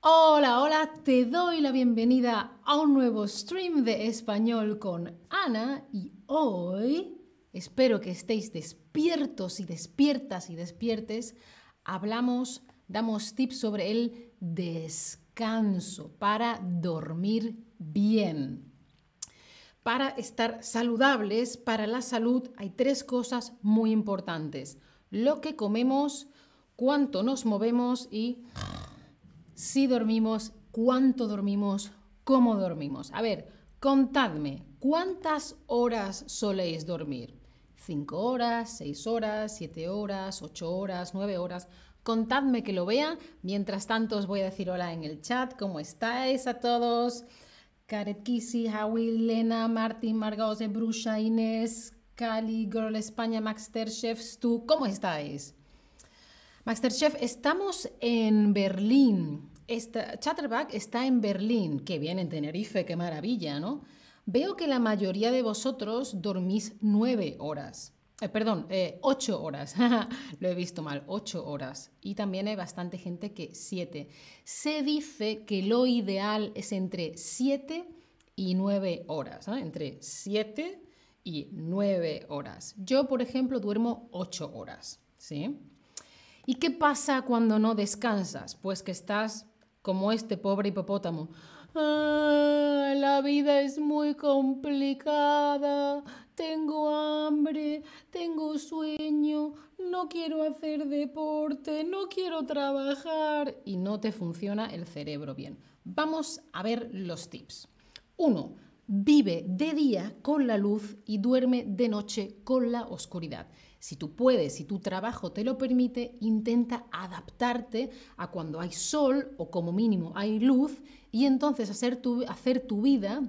Hola, hola, te doy la bienvenida a un nuevo stream de español con Ana y hoy espero que estéis despiertos y despiertas y despiertes. Hablamos, damos tips sobre el descanso para dormir bien. Para estar saludables, para la salud, hay tres cosas muy importantes. Lo que comemos, cuánto nos movemos y si dormimos, cuánto dormimos, cómo dormimos. A ver, contadme, ¿cuántas horas soléis dormir? ¿Cinco horas, seis horas, siete horas, ocho horas, nueve horas? Contadme que lo vea. Mientras tanto os voy a decir hola en el chat. ¿Cómo estáis a todos? Karet Kisi, Howie, Lena, Martín, Margose, Brusha, Inés, Cali, Girl España, Masterchef, Stu. ¿Cómo estáis? Masterchef, estamos en Berlín. Chatterback está en Berlín, que bien en Tenerife, qué maravilla, ¿no? Veo que la mayoría de vosotros dormís nueve horas. Eh, perdón, eh, ocho horas. Lo he visto mal, ocho horas. Y también hay bastante gente que siete. Se dice que lo ideal es entre siete y nueve horas, entre siete y nueve horas. Yo, por ejemplo, duermo ocho horas, ¿sí? ¿Y qué pasa cuando no descansas? Pues que estás como este pobre hipopótamo. Ah, la vida es muy complicada, tengo hambre, tengo sueño, no quiero hacer deporte, no quiero trabajar y no te funciona el cerebro bien. Vamos a ver los tips. Uno, Vive de día con la luz y duerme de noche con la oscuridad. Si tú puedes, si tu trabajo te lo permite, intenta adaptarte a cuando hay sol o como mínimo hay luz y entonces hacer tu, hacer tu vida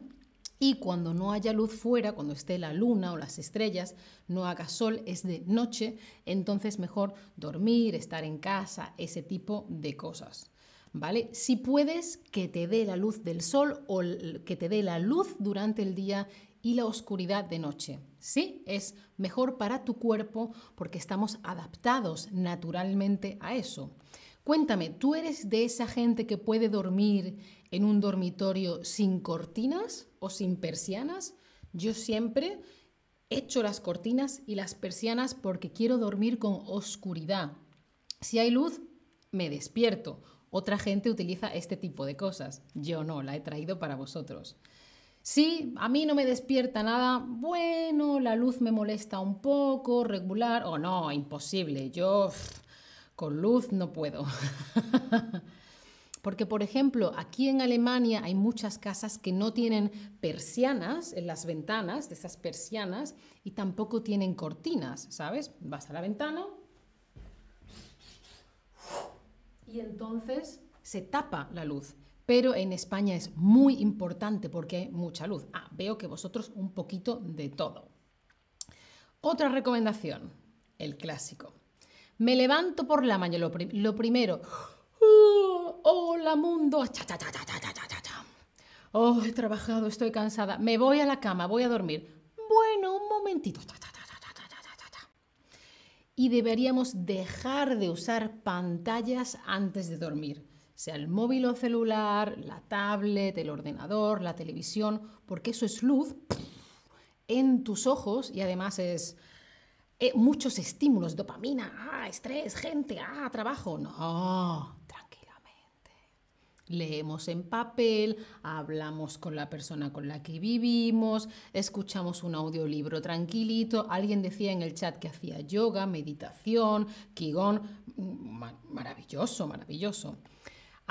y cuando no haya luz fuera, cuando esté la luna o las estrellas, no haga sol, es de noche, entonces mejor dormir, estar en casa, ese tipo de cosas. ¿Vale? Si puedes, que te dé la luz del sol o que te dé la luz durante el día y la oscuridad de noche. Sí, es mejor para tu cuerpo porque estamos adaptados naturalmente a eso. Cuéntame, ¿tú eres de esa gente que puede dormir en un dormitorio sin cortinas o sin persianas? Yo siempre echo las cortinas y las persianas porque quiero dormir con oscuridad. Si hay luz, me despierto. Otra gente utiliza este tipo de cosas. Yo no, la he traído para vosotros. Sí, a mí no me despierta nada, bueno, la luz me molesta un poco, regular, o no, imposible, yo con luz no puedo. Porque, por ejemplo, aquí en Alemania hay muchas casas que no tienen persianas en las ventanas, de esas persianas, y tampoco tienen cortinas, ¿sabes? Vas a la ventana y entonces se tapa la luz. Pero en España es muy importante porque hay mucha luz. Ah, veo que vosotros un poquito de todo. Otra recomendación, el clásico. Me levanto por la mañana, lo, primero. Oh, hola mundo. Oh, he trabajado, estoy cansada. Me voy a la cama, voy a dormir. Bueno, un momentito. Y deberíamos dejar de usar pantallas antes de dormir sea el móvil o celular, la tablet, el ordenador, la televisión, porque eso es luz en tus ojos y además es eh, muchos estímulos, dopamina, ah, estrés, gente, ah, trabajo. No, tranquilamente. Leemos en papel, hablamos con la persona con la que vivimos, escuchamos un audiolibro tranquilito. Alguien decía en el chat que hacía yoga, meditación, qigong. Mm, maravilloso, maravilloso.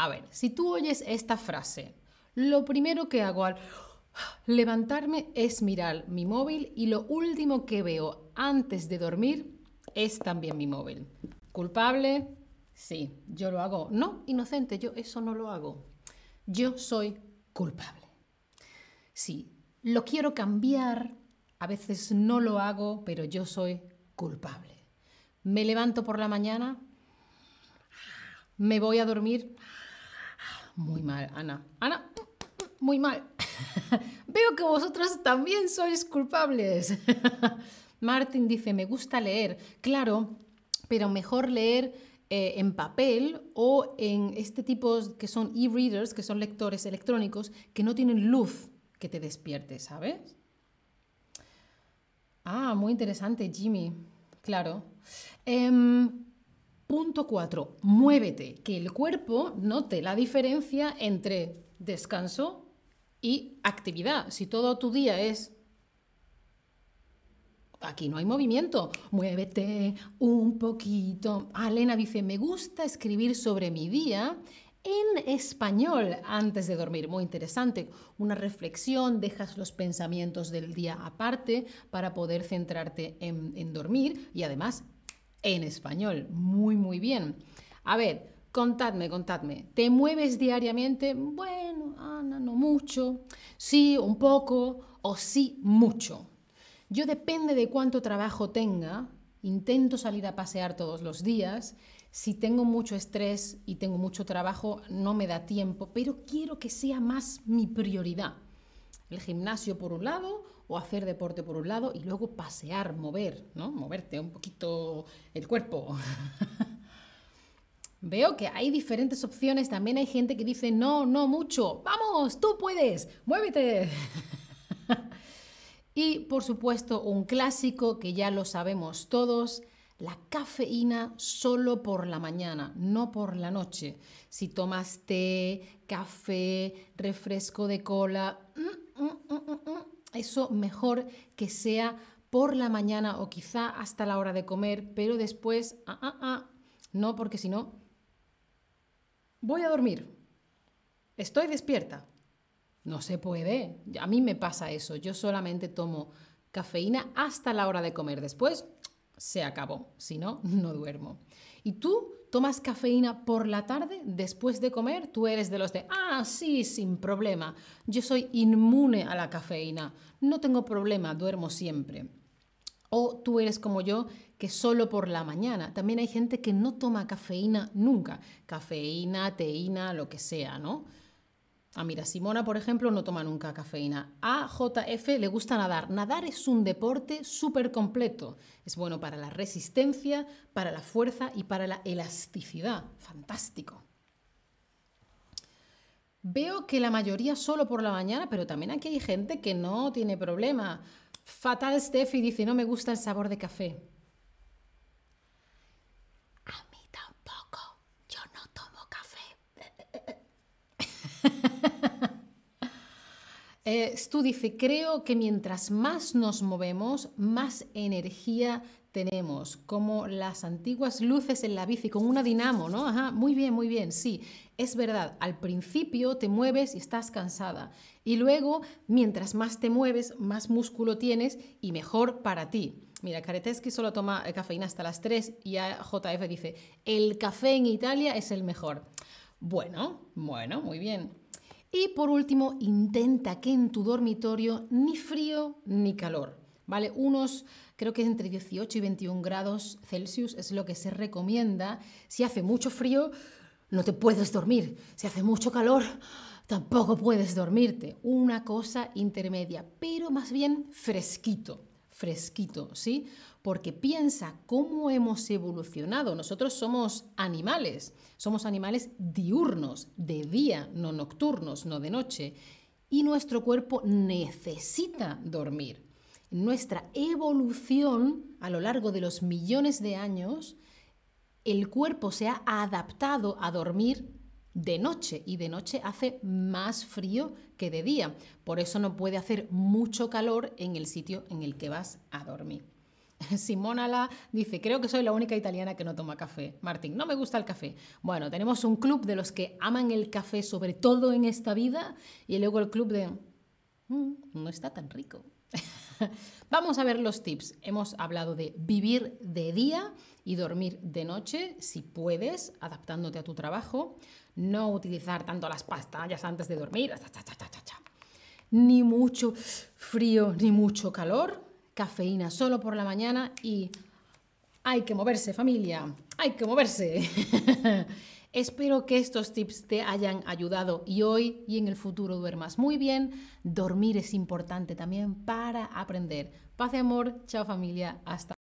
A ver, si tú oyes esta frase, lo primero que hago al levantarme es mirar mi móvil y lo último que veo antes de dormir es también mi móvil. ¿Culpable? Sí, yo lo hago. No, inocente, yo eso no lo hago. Yo soy culpable. Sí, lo quiero cambiar, a veces no lo hago, pero yo soy culpable. Me levanto por la mañana, me voy a dormir, muy mal, Ana. Ana, muy mal. Veo que vosotros también sois culpables. Martin dice, me gusta leer. Claro, pero mejor leer eh, en papel o en este tipo que son e-readers, que son lectores electrónicos, que no tienen luz que te despierte, ¿sabes? Ah, muy interesante, Jimmy. Claro. Em, punto 4. Muévete. Que el cuerpo note la diferencia entre descanso y actividad. Si todo tu día es... Aquí no hay movimiento. Muévete un poquito. Elena dice, me gusta escribir sobre mi día en español antes de dormir. Muy interesante. Una reflexión, dejas los pensamientos del día aparte para poder centrarte en, dormir y además en español. Muy, muy bien. A ver, contadme, contadme. ¿Te mueves diariamente? Bueno, Ana, no mucho. Sí, un poco o sí, mucho. Yo depende de cuánto trabajo tenga, intento salir a pasear todos los días si tengo mucho estrés y tengo mucho trabajo, no me da tiempo, pero quiero que sea más mi prioridad. El gimnasio por un lado o hacer deporte por un lado y luego pasear, mover, ¿no? Moverte un poquito el cuerpo. Veo que hay diferentes opciones. También hay gente que dice, no, no mucho. Vamos, tú puedes, muévete. y por supuesto, un clásico que ya lo sabemos todos, la cafeína solo por la mañana, no por la noche. Si tomas té, café, refresco de cola, eso mejor que sea por la mañana o quizá hasta la hora de comer, pero después, ah, ah, ah, no, porque si no, voy a dormir. Estoy despierta. No se puede. A mí me pasa eso. Yo solamente tomo cafeína hasta la hora de comer. Después, se acabó. Si no, no duermo. ¿Y tú tomas cafeína por la tarde después de comer? Tú eres de los de, ah, sí, sin problema. Yo soy inmune a la cafeína. No tengo problema, duermo siempre. O tú eres como yo, que solo por la mañana. También hay gente que no toma cafeína nunca. Cafeína, teína, lo que sea, ¿no? Ah, mira, Simona, por ejemplo, no toma nunca cafeína. A JF le gusta nadar. Nadar es un deporte súper completo. Es bueno para la resistencia, para la fuerza y para la elasticidad. Fantástico. Veo que la mayoría solo por la mañana, pero también aquí hay gente que no tiene problema. Fatal Steffi dice, no me gusta el sabor de café. Eh, Stu dice, creo que mientras más nos movemos, más energía tenemos, como las antiguas luces en la bici, con una dinamo, ¿no? Ajá, muy bien, muy bien, sí, es verdad, al principio te mueves y estás cansada, y luego, mientras más te mueves, más músculo tienes y mejor para ti. Mira, Kareteski solo toma eh, cafeína hasta las 3 y JF dice, el café en Italia es el mejor. Bueno, bueno, muy bien. Y por último, intenta que en tu dormitorio ni frío ni calor, ¿vale? Unos, creo que entre 18 y 21 grados Celsius es lo que se recomienda. Si hace mucho frío, no te puedes dormir. Si hace mucho calor, tampoco puedes dormirte. Una cosa intermedia, pero más bien fresquito, fresquito, ¿sí? Porque piensa cómo hemos evolucionado. Nosotros somos animales, somos animales diurnos, de día, no nocturnos, no de noche, y nuestro cuerpo necesita dormir. Nuestra evolución a lo largo de los millones de años, el cuerpo se ha adaptado a dormir de noche y de noche hace más frío que de día. Por eso no puede hacer mucho calor en el sitio en el que vas a dormir. Simona La dice, creo que soy la única italiana que no toma café. Martín, no me gusta el café. Bueno, tenemos un club de los que aman el café sobre todo en esta vida y luego el club de, mm, no está tan rico. Vamos a ver los tips. Hemos hablado de vivir de día y dormir de noche, si puedes, adaptándote a tu trabajo. No utilizar tanto las pastillas antes de dormir. Ni mucho frío ni mucho calor cafeína solo por la mañana y hay que moverse familia, hay que moverse. Espero que estos tips te hayan ayudado y hoy y en el futuro duermas muy bien. Dormir es importante también para aprender. Paz y amor, chao familia, hasta